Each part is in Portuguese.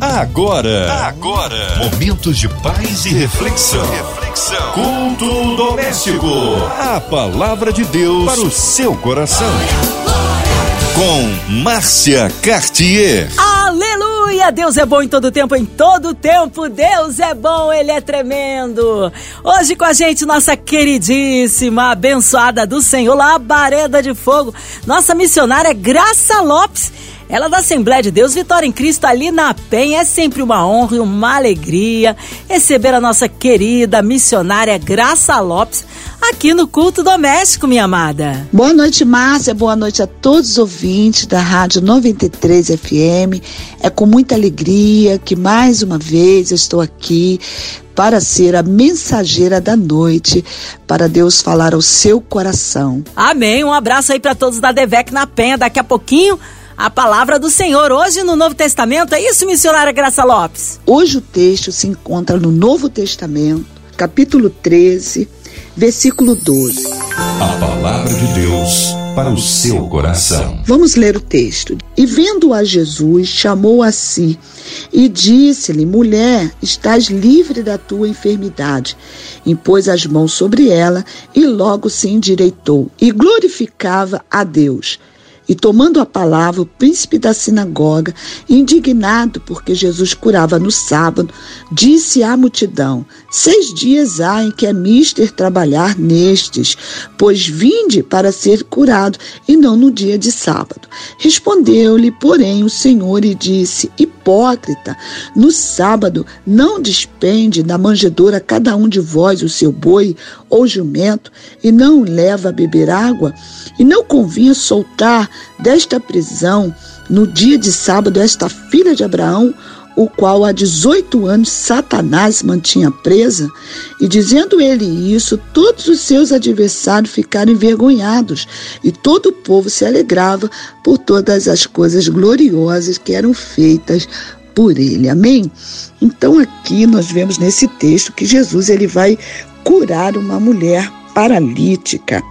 Agora, agora, momentos de paz e reflexão. reflexão. Culto doméstico. A palavra de Deus para o seu coração. Com Márcia Cartier. Aleluia! Deus é bom em todo tempo, em todo tempo. Deus é bom, Ele é tremendo. Hoje com a gente, nossa queridíssima, abençoada do Senhor, Labareda de Fogo, nossa missionária Graça Lopes. Ela da Assembleia de Deus Vitória em Cristo ali na Penha. É sempre uma honra e uma alegria receber a nossa querida missionária Graça Lopes aqui no Culto Doméstico, minha amada. Boa noite, Márcia. Boa noite a todos os ouvintes da Rádio 93 FM. É com muita alegria que mais uma vez eu estou aqui para ser a mensageira da noite, para Deus falar ao seu coração. Amém. Um abraço aí para todos da Devec na Penha. Daqui a pouquinho a palavra do Senhor hoje no Novo Testamento. É isso, missionária Graça Lopes? Hoje o texto se encontra no Novo Testamento, capítulo 13, versículo 12. A palavra de Deus para o seu coração. Vamos ler o texto. E vendo a Jesus, chamou a si e disse-lhe: Mulher, estás livre da tua enfermidade. Impôs as mãos sobre ela e logo se endireitou e glorificava a Deus. E tomando a palavra, o príncipe da sinagoga, indignado porque Jesus curava no sábado, disse à multidão: Seis dias há em que é mister trabalhar nestes, pois vinde para ser curado, e não no dia de sábado. Respondeu-lhe, porém, o Senhor e disse: Hipócrita, no sábado não despende da manjedoura cada um de vós o seu boi ou jumento, e não leva a beber água? E não convinha soltar desta prisão no dia de sábado esta filha de Abraão, o qual há 18 anos Satanás mantinha presa, e dizendo ele isso, todos os seus adversários ficaram envergonhados, e todo o povo se alegrava por todas as coisas gloriosas que eram feitas por ele. Amém? Então aqui nós vemos nesse texto que Jesus ele vai curar uma mulher paralítica.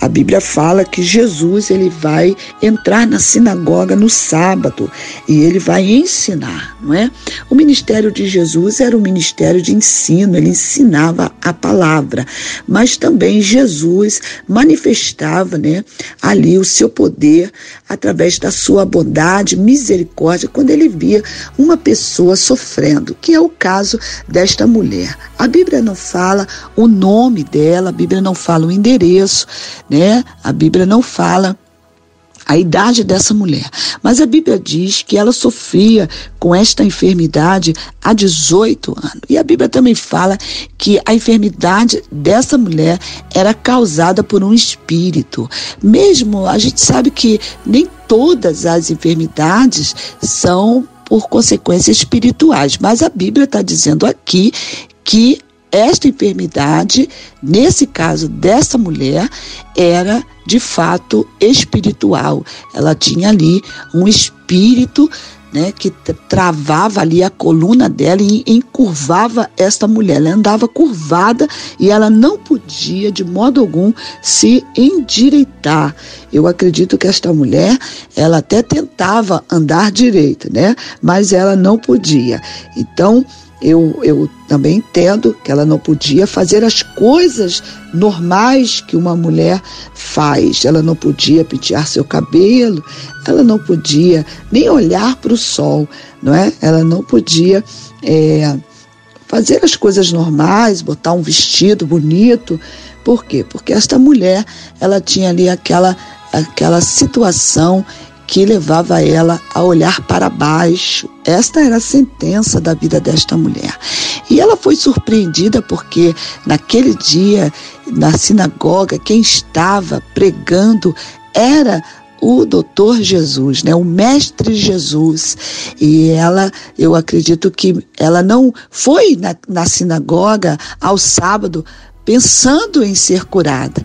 A Bíblia fala que Jesus ele vai entrar na sinagoga no sábado e ele vai ensinar, não é? O ministério de Jesus era um ministério de ensino, ele ensinava a palavra, mas também Jesus manifestava, né, ali o seu poder através da sua bondade, misericórdia, quando ele via uma pessoa sofrendo, que é o caso desta mulher. A Bíblia não fala o nome dela, a Bíblia não fala o endereço, né? A Bíblia não fala a idade dessa mulher. Mas a Bíblia diz que ela sofria com esta enfermidade há 18 anos. E a Bíblia também fala que a enfermidade dessa mulher era causada por um espírito. Mesmo a gente sabe que nem todas as enfermidades são por consequências espirituais, mas a Bíblia está dizendo aqui que esta enfermidade, nesse caso dessa mulher, era de fato espiritual. Ela tinha ali um espírito né, que travava ali a coluna dela e encurvava esta mulher. Ela andava curvada e ela não podia de modo algum se endireitar. Eu acredito que esta mulher, ela até tentava andar direito, né, mas ela não podia. Então, eu, eu também entendo que ela não podia fazer as coisas normais que uma mulher faz. Ela não podia pentear seu cabelo, ela não podia nem olhar para o sol, não é? Ela não podia é, fazer as coisas normais, botar um vestido bonito. Por quê? Porque esta mulher, ela tinha ali aquela, aquela situação que levava ela a olhar para baixo. Esta era a sentença da vida desta mulher. E ela foi surpreendida porque naquele dia, na sinagoga, quem estava pregando era o doutor Jesus, né, o mestre Jesus. E ela, eu acredito que ela não foi na, na sinagoga ao sábado pensando em ser curada,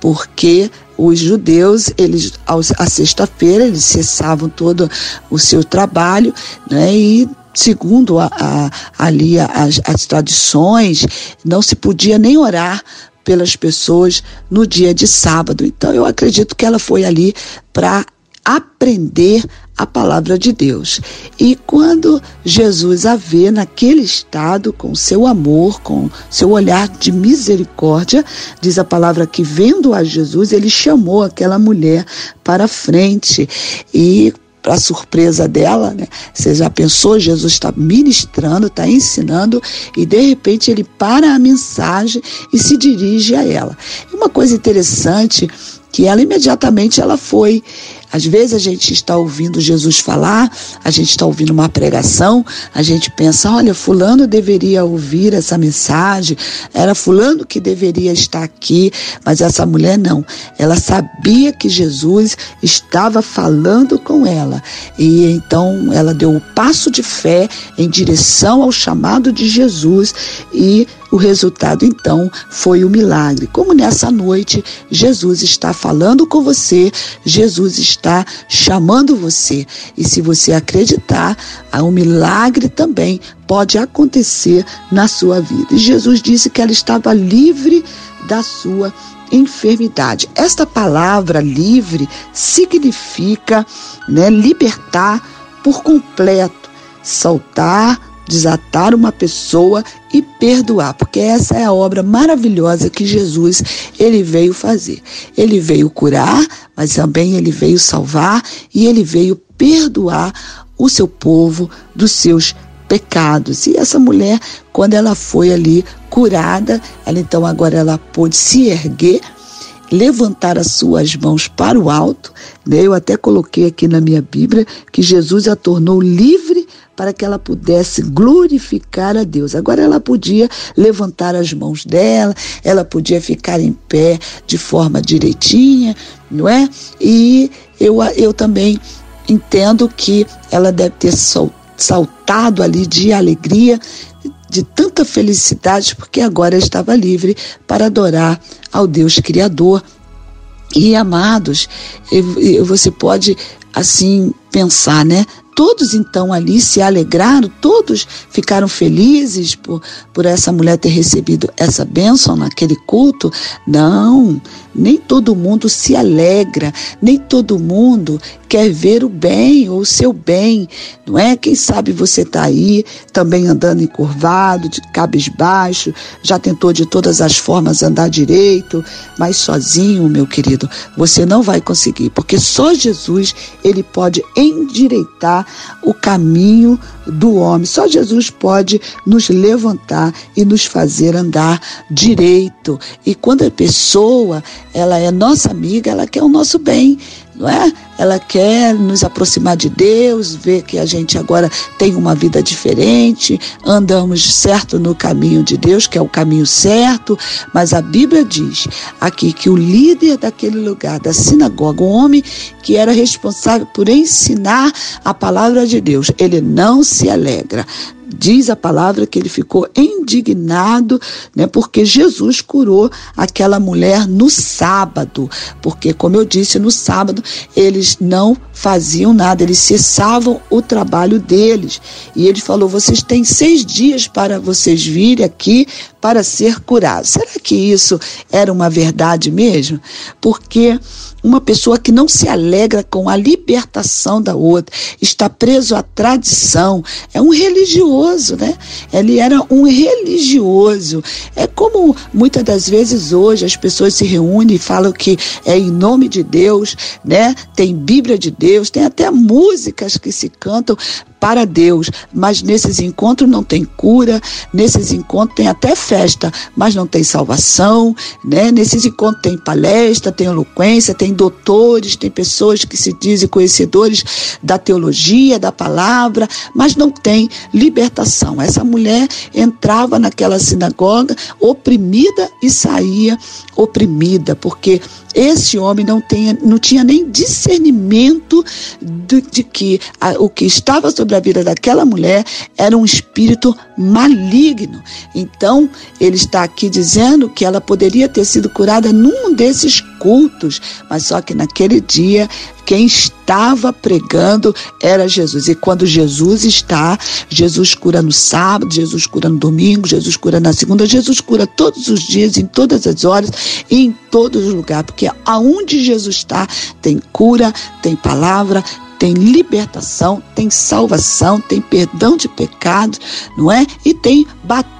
porque os judeus, eles, à sexta-feira, eles cessavam todo o seu trabalho, né, e segundo a, a, ali as, as tradições, não se podia nem orar pelas pessoas no dia de sábado. Então eu acredito que ela foi ali para aprender a palavra de Deus. E quando Jesus a vê naquele estado, com seu amor, com seu olhar de misericórdia, diz a palavra que vendo a Jesus, ele chamou aquela mulher para frente e para surpresa dela, né? Você já pensou, Jesus está ministrando, está ensinando e de repente ele para a mensagem e se dirige a ela. E uma coisa interessante que ela imediatamente ela foi às vezes a gente está ouvindo Jesus falar, a gente está ouvindo uma pregação, a gente pensa, olha, fulano deveria ouvir essa mensagem, era fulano que deveria estar aqui, mas essa mulher não. Ela sabia que Jesus estava falando com ela. E então ela deu o passo de fé em direção ao chamado de Jesus e o resultado então foi o milagre. Como nessa noite Jesus está falando com você, Jesus está chamando você. E se você acreditar, um milagre também pode acontecer na sua vida. E Jesus disse que ela estava livre da sua enfermidade. Esta palavra livre significa né, libertar por completo, soltar, desatar uma pessoa e perdoar, porque essa é a obra maravilhosa que Jesus ele veio fazer. Ele veio curar, mas também ele veio salvar e ele veio perdoar o seu povo dos seus pecados. E essa mulher, quando ela foi ali curada, ela então agora ela pôde se erguer, levantar as suas mãos para o alto. Né? Eu até coloquei aqui na minha Bíblia que Jesus a tornou livre para que ela pudesse glorificar a Deus. Agora ela podia levantar as mãos dela, ela podia ficar em pé de forma direitinha, não é? E eu, eu também entendo que ela deve ter saltado ali de alegria, de tanta felicidade, porque agora estava livre para adorar ao Deus Criador. E amados, você pode assim pensar, né? Todos então ali se alegraram, todos ficaram felizes por, por essa mulher ter recebido essa bênção naquele culto. Não, nem todo mundo se alegra, nem todo mundo quer ver o bem ou o seu bem, não é? Quem sabe você está aí também andando encurvado, de cabisbaixo, já tentou de todas as formas andar direito, mas sozinho, meu querido, você não vai conseguir, porque só Jesus ele pode endireitar o caminho do homem. Só Jesus pode nos levantar e nos fazer andar direito. E quando a pessoa, ela é nossa amiga, ela quer o nosso bem não é? Ela quer nos aproximar de Deus, ver que a gente agora tem uma vida diferente, andamos certo no caminho de Deus, que é o caminho certo, mas a Bíblia diz aqui que o líder daquele lugar, da sinagoga, o homem que era responsável por ensinar a palavra de Deus, ele não se alegra. Diz a palavra que ele ficou indignado, né, porque Jesus curou aquela mulher no sábado, porque como eu disse, no sábado eles não faziam nada, eles cessavam o trabalho deles. E ele falou: vocês têm seis dias para vocês virem aqui para ser curados. Será que isso era uma verdade mesmo? Porque uma pessoa que não se alegra com a libertação da outra, está preso à tradição, é um religioso, né? Ele era um religioso. É como muitas das vezes hoje as pessoas se reúnem e falam que é em nome de Deus, né? Tem Bíblia de Deus, tem até músicas que se cantam para Deus, mas nesses encontros não tem cura, nesses encontros tem até festa, mas não tem salvação, né? Nesses encontros tem palestra, tem eloquência, tem doutores, tem pessoas que se dizem conhecedores da teologia, da palavra, mas não tem libertação. Essa mulher entrava naquela sinagoga oprimida e saía oprimida, porque esse homem não, tenha, não tinha nem discernimento de, de que a, o que estava sobre a vida daquela mulher era um espírito maligno. Então, ele está aqui dizendo que ela poderia ter sido curada num desses cultos, mas só que naquele dia quem estava pregando era Jesus. E quando Jesus está, Jesus cura no sábado, Jesus cura no domingo, Jesus cura na segunda, Jesus cura todos os dias, em todas as horas e em todos os lugares, porque aonde Jesus está, tem cura, tem palavra, tem libertação, tem salvação, tem perdão de pecados, não é? E tem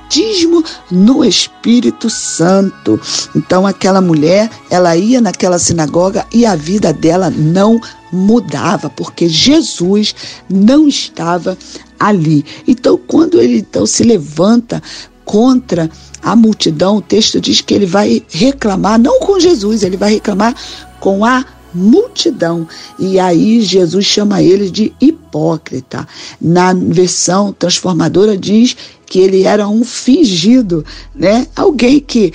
batismo no Espírito Santo. Então aquela mulher, ela ia naquela sinagoga e a vida dela não mudava, porque Jesus não estava ali. Então quando ele então se levanta contra a multidão, o texto diz que ele vai reclamar não com Jesus, ele vai reclamar com a multidão. E aí Jesus chama ele de hipócrita. Na versão transformadora diz que ele era um fingido, né? Alguém que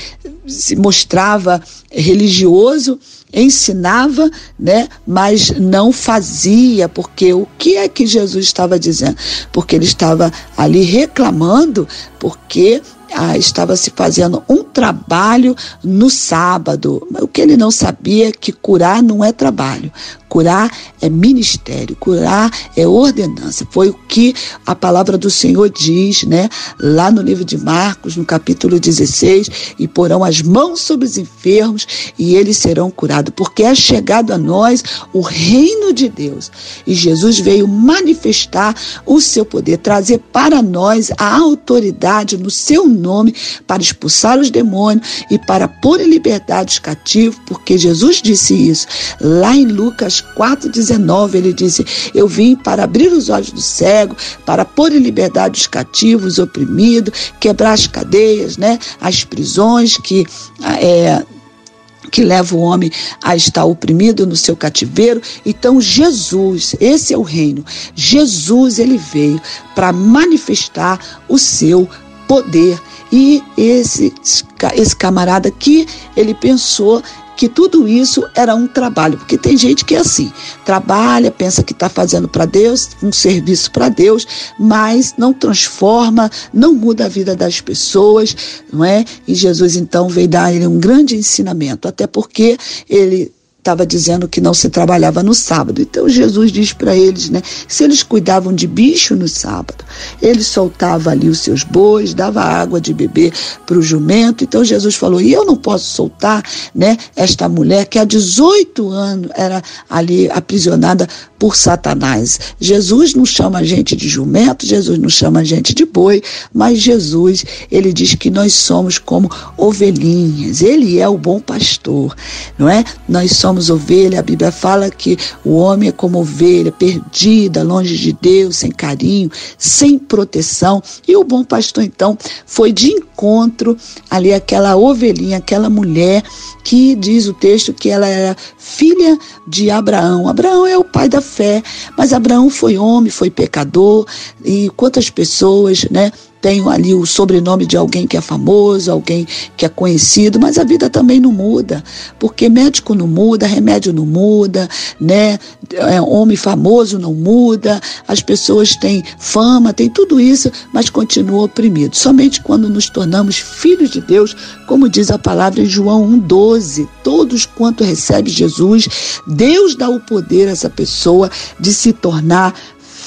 se mostrava religioso, ensinava, né, mas não fazia, porque o que é que Jesus estava dizendo? Porque ele estava ali reclamando, porque ah, estava se fazendo um trabalho no sábado. O que ele não sabia é que curar não é trabalho. Curar é ministério, curar é ordenança. Foi o que a palavra do Senhor diz, né? Lá no livro de Marcos, no capítulo 16, e porão as mãos sobre os enfermos e eles serão curados, porque é chegado a nós o reino de Deus. E Jesus veio manifestar o seu poder, trazer para nós a autoridade no seu nome para expulsar os demônios e para pôr em liberdade os cativos, porque Jesus disse isso lá em Lucas 4,19, ele disse: Eu vim para abrir os olhos do cego, para pôr em liberdade os cativos, os oprimidos, quebrar as cadeias, né, as prisões que. É, que leva o homem a estar oprimido no seu cativeiro. Então Jesus, esse é o reino. Jesus ele veio para manifestar o seu poder. E esse, esse camarada aqui, ele pensou que tudo isso era um trabalho, porque tem gente que é assim, trabalha, pensa que está fazendo para Deus, um serviço para Deus, mas não transforma, não muda a vida das pessoas, não é? E Jesus então veio dar ele um grande ensinamento, até porque ele estava dizendo que não se trabalhava no sábado. Então Jesus diz para eles, né, se eles cuidavam de bicho no sábado, ele soltava ali os seus bois, dava água de beber para o jumento. Então Jesus falou: "E eu não posso soltar, né, esta mulher que há 18 anos era ali aprisionada por Satanás. Jesus não chama a gente de jumento, Jesus não chama a gente de boi, mas Jesus, ele diz que nós somos como ovelhinhas. Ele é o bom pastor, não é? Nós somos ovelha. A Bíblia fala que o homem é como ovelha, perdida, longe de Deus, sem carinho, sem proteção. E o bom pastor, então, foi de encontro ali aquela ovelhinha, aquela mulher que diz o texto que ela era filha de Abraão. Abraão é o pai da fé, mas Abraão foi homem, foi pecador, e quantas pessoas, né, tenho ali o sobrenome de alguém que é famoso, alguém que é conhecido, mas a vida também não muda, porque médico não muda, remédio não muda, né? É, homem famoso não muda, as pessoas têm fama, tem tudo isso, mas continuam oprimidos. Somente quando nos tornamos filhos de Deus, como diz a palavra em João 1,12, todos quanto recebe Jesus, Deus dá o poder a essa pessoa de se tornar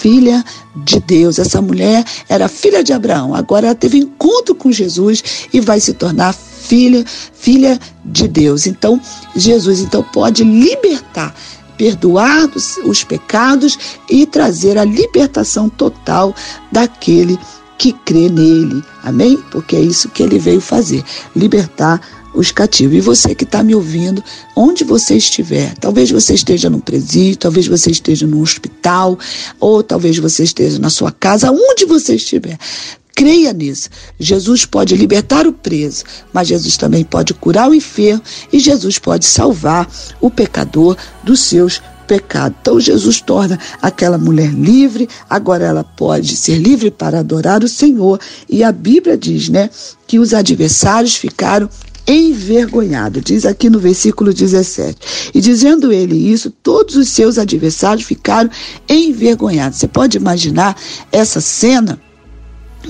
filha de Deus. Essa mulher era filha de Abraão. Agora ela teve encontro com Jesus e vai se tornar filha, filha de Deus. Então, Jesus então pode libertar perdoar os pecados e trazer a libertação total daquele que crê nele. Amém? Porque é isso que ele veio fazer: libertar os cativos. E você que está me ouvindo, onde você estiver, talvez você esteja num presídio, talvez você esteja num hospital, ou talvez você esteja na sua casa, onde você estiver. Creia nisso. Jesus pode libertar o preso, mas Jesus também pode curar o enfermo e Jesus pode salvar o pecador dos seus pecados. Então Jesus torna aquela mulher livre, agora ela pode ser livre para adorar o Senhor. E a Bíblia diz, né, que os adversários ficaram envergonhado, diz aqui no versículo 17. E dizendo ele isso, todos os seus adversários ficaram envergonhados. Você pode imaginar essa cena?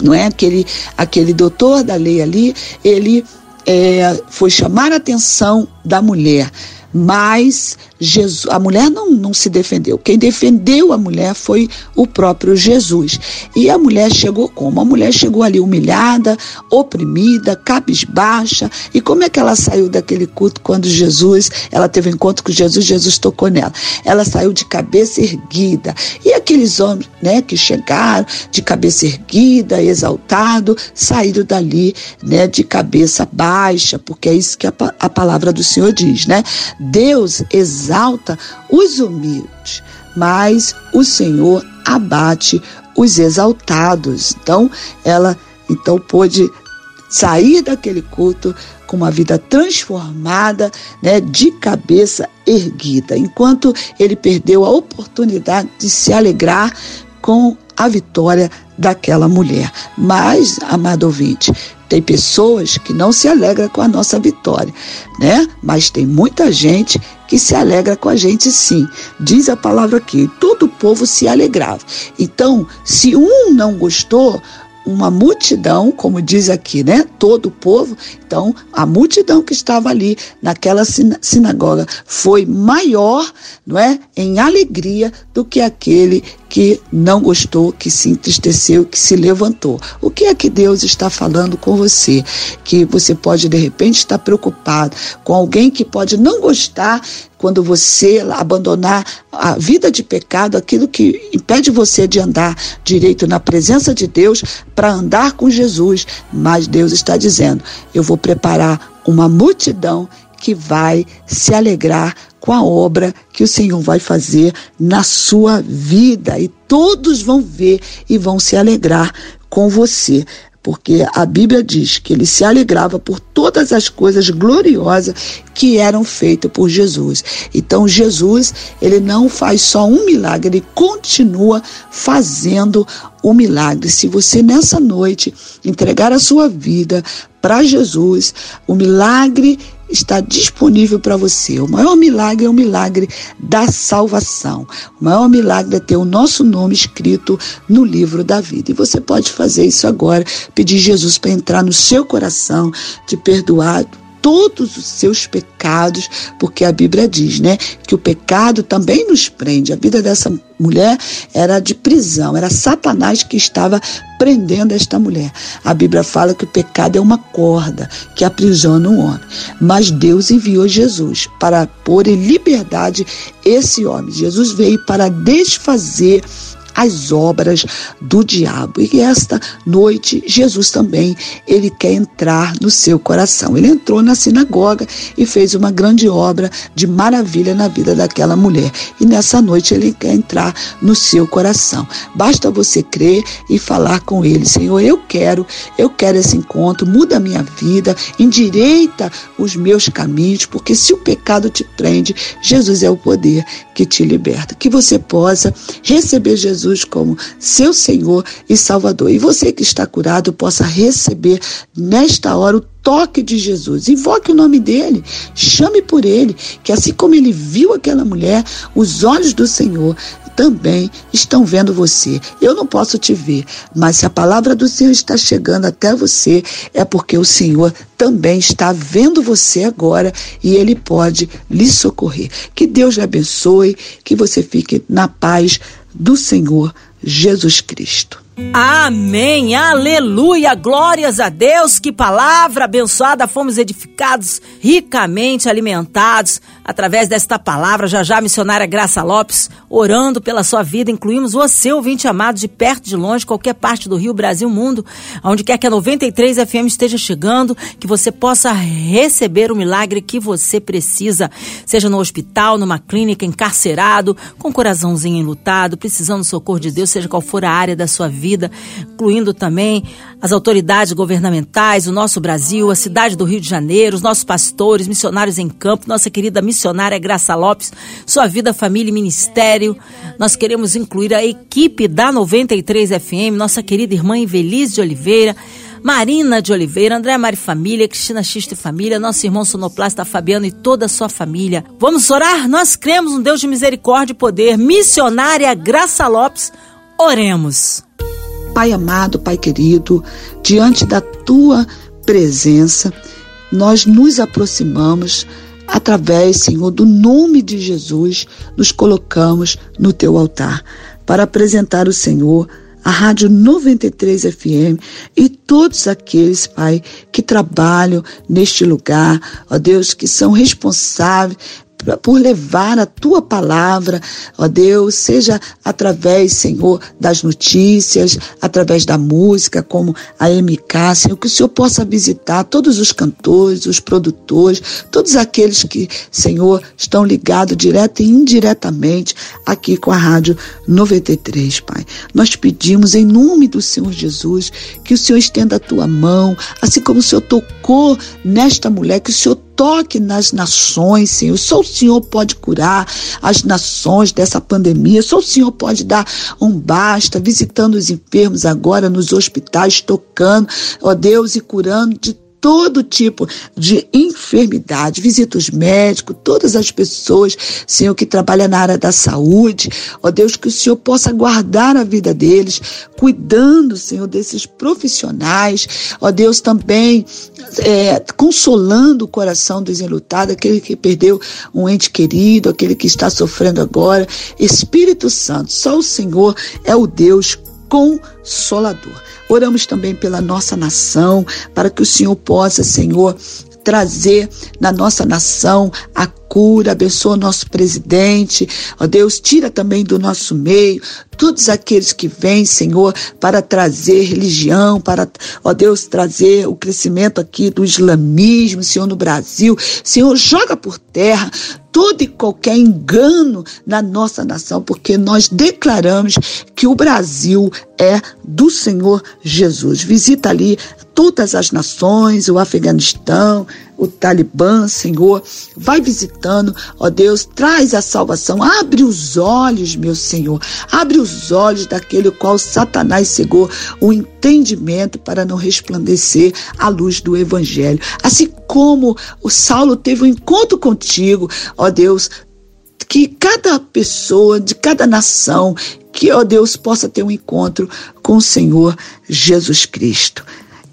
Não é aquele aquele doutor da lei ali, ele é, foi chamar a atenção da mulher mas Jesus, a mulher não, não se defendeu. Quem defendeu a mulher foi o próprio Jesus. E a mulher chegou como? A mulher chegou ali humilhada, oprimida, cabisbaixa. E como é que ela saiu daquele culto quando Jesus, ela teve um encontro com Jesus, Jesus tocou nela? Ela saiu de cabeça erguida. E aqueles homens, né, que chegaram de cabeça erguida, exaltado, saíram dali, né, de cabeça baixa, porque é isso que a, a palavra do Senhor diz, né? Deus exalta os humildes, mas o Senhor abate os exaltados. Então, ela então pôde sair daquele culto com uma vida transformada, né, de cabeça erguida, enquanto ele perdeu a oportunidade de se alegrar com a vitória daquela mulher. Mas, amado ouvinte, tem pessoas que não se alegram com a nossa vitória, né? Mas tem muita gente que se alegra com a gente sim. Diz a palavra aqui, todo o povo se alegrava. Então, se um não gostou, uma multidão, como diz aqui, né? Todo o povo. Então, a multidão que estava ali naquela sinagoga foi maior, não é? Em alegria do que aquele que não gostou, que se entristeceu, que se levantou. O que é que Deus está falando com você? Que você pode de repente estar preocupado com alguém que pode não gostar quando você abandonar a vida de pecado, aquilo que impede você de andar direito na presença de Deus, para andar com Jesus. Mas Deus está dizendo: eu vou preparar uma multidão que vai se alegrar com a obra que o Senhor vai fazer na sua vida e todos vão ver e vão se alegrar com você porque a Bíblia diz que ele se alegrava por todas as coisas gloriosas que eram feitas por Jesus. Então Jesus, ele não faz só um milagre, ele continua fazendo o milagre. Se você nessa noite entregar a sua vida para Jesus, o milagre está disponível para você. O maior milagre é o milagre da salvação. O maior milagre é ter o nosso nome escrito no livro da vida. E você pode fazer isso agora, pedir Jesus para entrar no seu coração, te perdoar todos os seus pecados, porque a Bíblia diz, né, que o pecado também nos prende. A vida dessa mulher era de prisão, era Satanás que estava prendendo esta mulher. A Bíblia fala que o pecado é uma corda que aprisiona um homem, mas Deus enviou Jesus para pôr em liberdade esse homem. Jesus veio para desfazer as obras do diabo. E esta noite, Jesus também, ele quer entrar no seu coração. Ele entrou na sinagoga e fez uma grande obra de maravilha na vida daquela mulher. E nessa noite ele quer entrar no seu coração. Basta você crer e falar com ele, Senhor, eu quero, eu quero esse encontro, muda a minha vida, endireita os meus caminhos, porque se o pecado te prende, Jesus é o poder que te liberta. Que você possa receber Jesus como seu Senhor e Salvador. E você que está curado possa receber nesta hora o toque de Jesus. Invoque o nome dele, chame por ele, que assim como ele viu aquela mulher, os olhos do Senhor também estão vendo você. Eu não posso te ver, mas se a palavra do Senhor está chegando até você, é porque o Senhor também está vendo você agora e ele pode lhe socorrer. Que Deus lhe abençoe, que você fique na paz do Senhor Jesus Cristo. Amém, aleluia, glórias a Deus, que palavra abençoada, fomos edificados, ricamente alimentados através desta palavra. Já já, missionária Graça Lopes, orando pela sua vida, incluímos você, ouvinte amado, de perto, de longe, qualquer parte do Rio, Brasil, mundo, onde quer que a 93 FM esteja chegando, que você possa receber o milagre que você precisa, seja no hospital, numa clínica, encarcerado, com coraçãozinho enlutado, precisando do socorro de Deus, seja qual for a área da sua vida, incluindo também as autoridades governamentais, o nosso Brasil, a cidade do Rio de Janeiro, os nossos pastores, missionários em campo, nossa querida missionária Graça Lopes, sua vida, família e ministério. Nós queremos incluir a equipe da 93 FM, nossa querida irmã Invelise de Oliveira, Marina de Oliveira, André Mari Família, Cristina Xista e Família, nosso irmão sonoplasta Fabiano e toda a sua família. Vamos orar? Nós cremos um Deus de misericórdia e poder. Missionária Graça Lopes, oremos. Pai amado, Pai querido, diante da tua presença, nós nos aproximamos através, Senhor, do nome de Jesus, nos colocamos no teu altar para apresentar o Senhor a Rádio 93 FM e todos aqueles, Pai, que trabalham neste lugar, ó Deus, que são responsáveis por levar a tua palavra, ó Deus, seja através, Senhor, das notícias, através da música, como a MK, Senhor, que o Senhor possa visitar todos os cantores, os produtores, todos aqueles que, Senhor, estão ligados direto e indiretamente aqui com a Rádio 93, Pai. Nós pedimos em nome do Senhor Jesus que o Senhor estenda a tua mão, assim como o Senhor tocou nesta mulher, que o Senhor toque nas nações, Senhor. Só o Senhor pode curar as nações dessa pandemia. Só o Senhor pode dar um basta, visitando os enfermos agora nos hospitais, tocando, ó Deus, e curando de todo tipo de enfermidade. Visita os médicos, todas as pessoas, Senhor, que trabalham na área da saúde. Ó Deus, que o Senhor possa guardar a vida deles, cuidando, Senhor, desses profissionais. Ó Deus, também é, consolando o coração enlutados, aquele que perdeu um ente querido, aquele que está sofrendo agora. Espírito Santo, só o Senhor é o Deus consolador. Oramos também pela nossa nação, para que o Senhor possa, Senhor, trazer na nossa nação a cura, abençoa o nosso presidente, ó Deus, tira também do nosso meio todos aqueles que vêm, Senhor, para trazer religião, para, ó Deus, trazer o crescimento aqui do islamismo, Senhor, no Brasil. Senhor, joga por terra todo e qualquer engano na nossa nação, porque nós declaramos que o Brasil é do Senhor Jesus. Visita ali todas as nações, o Afeganistão, o Talibã, Senhor. Vai visitando, ó Deus, traz a salvação. Abre os olhos, meu Senhor. Abre os olhos daquele qual Satanás cegou o entendimento para não resplandecer a luz do Evangelho. Assim como o Saulo teve um encontro contigo, ó Deus, que cada pessoa de cada nação, que, ó Deus, possa ter um encontro com o Senhor Jesus Cristo.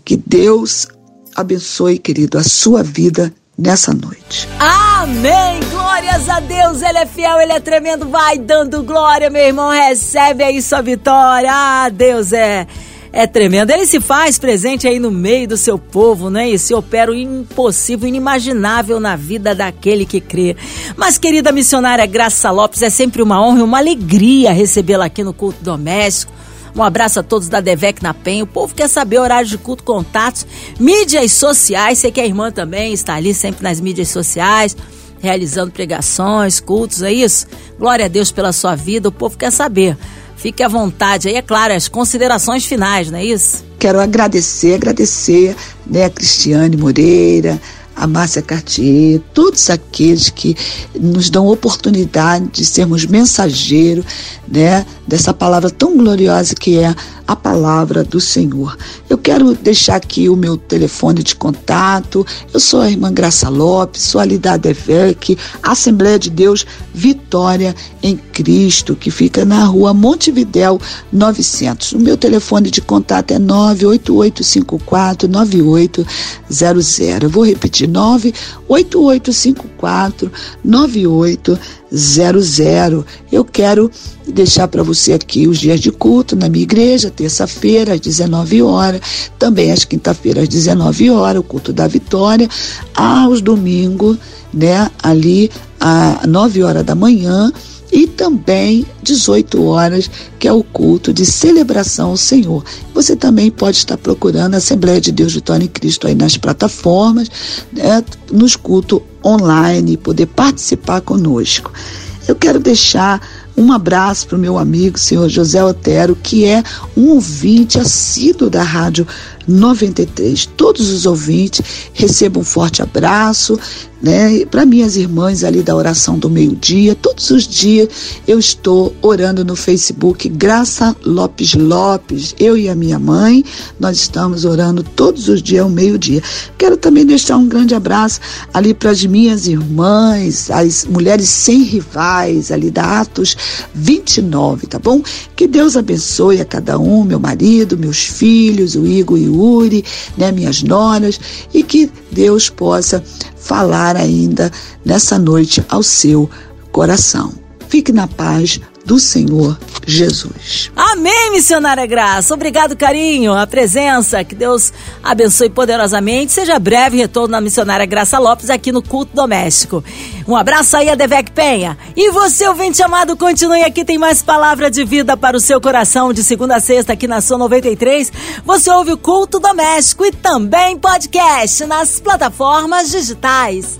Que Deus abençoe, querido, a sua vida nessa noite. Amém! Glórias a Deus, Ele é fiel, Ele é tremendo. Vai dando glória, meu irmão. Recebe aí sua vitória. Ah, Deus é. É tremendo. Ele se faz presente aí no meio do seu povo, né? E se opera o impossível, inimaginável na vida daquele que crê. Mas, querida missionária Graça Lopes, é sempre uma honra e uma alegria recebê-la aqui no culto doméstico um abraço a todos da Devec na Penha. O povo quer saber horário de culto, contatos, mídias sociais. Sei que a irmã também está ali sempre nas mídias sociais, realizando pregações, cultos, é isso? Glória a Deus pela sua vida. O povo quer saber. Fique à vontade aí, é claro, as considerações finais, não é isso? Quero agradecer, agradecer, né, a Cristiane Moreira, a Márcia Cartier, todos aqueles que nos dão oportunidade de sermos mensageiros né, dessa palavra tão gloriosa que é a palavra do Senhor. Eu quero deixar aqui o meu telefone de contato. Eu sou a irmã Graça Lopes, sou ali da ADVEC, Assembleia de Deus Vitória em Cristo, que fica na rua Montevidéu 900. O meu telefone de contato é 98854 9800. Eu vou repetir: 98854 9800. 00. Eu quero deixar para você aqui os dias de culto na minha igreja, terça-feira às 19 horas, também às quinta-feiras às 19 horas, o culto da vitória, aos domingos, né, ali às 9 horas da manhã e também 18 horas, que é o culto de celebração ao Senhor. Você também pode estar procurando a Assembleia de Deus Vitória em Cristo aí nas plataformas, né, nos cultos online, poder participar conosco. Eu quero deixar um abraço para o meu amigo, senhor José Otero, que é um ouvinte assíduo da Rádio 93. Todos os ouvintes recebam um forte abraço, né? Para minhas irmãs ali da oração do meio-dia, todos os dias eu estou orando no Facebook Graça Lopes Lopes, eu e a minha mãe, nós estamos orando todos os dias ao meio-dia. Quero também deixar um grande abraço ali para as minhas irmãs, as mulheres sem rivais ali da Atos 29, tá bom? Que Deus abençoe a cada um, meu marido, meus filhos, o Igor e o Yuri, né, minhas noras, e que Deus possa falar ainda nessa noite ao seu coração. Fique na paz do Senhor Jesus. Amém, missionária Graça. Obrigado, carinho, a presença. Que Deus abençoe poderosamente. Seja breve retorno na missionária Graça Lopes aqui no culto doméstico. Um abraço aí a Devec Penha. E você, ouvinte amado, continue aqui. Tem mais palavra de vida para o seu coração de segunda a sexta aqui na sua 93. Você ouve o culto doméstico e também podcast nas plataformas digitais.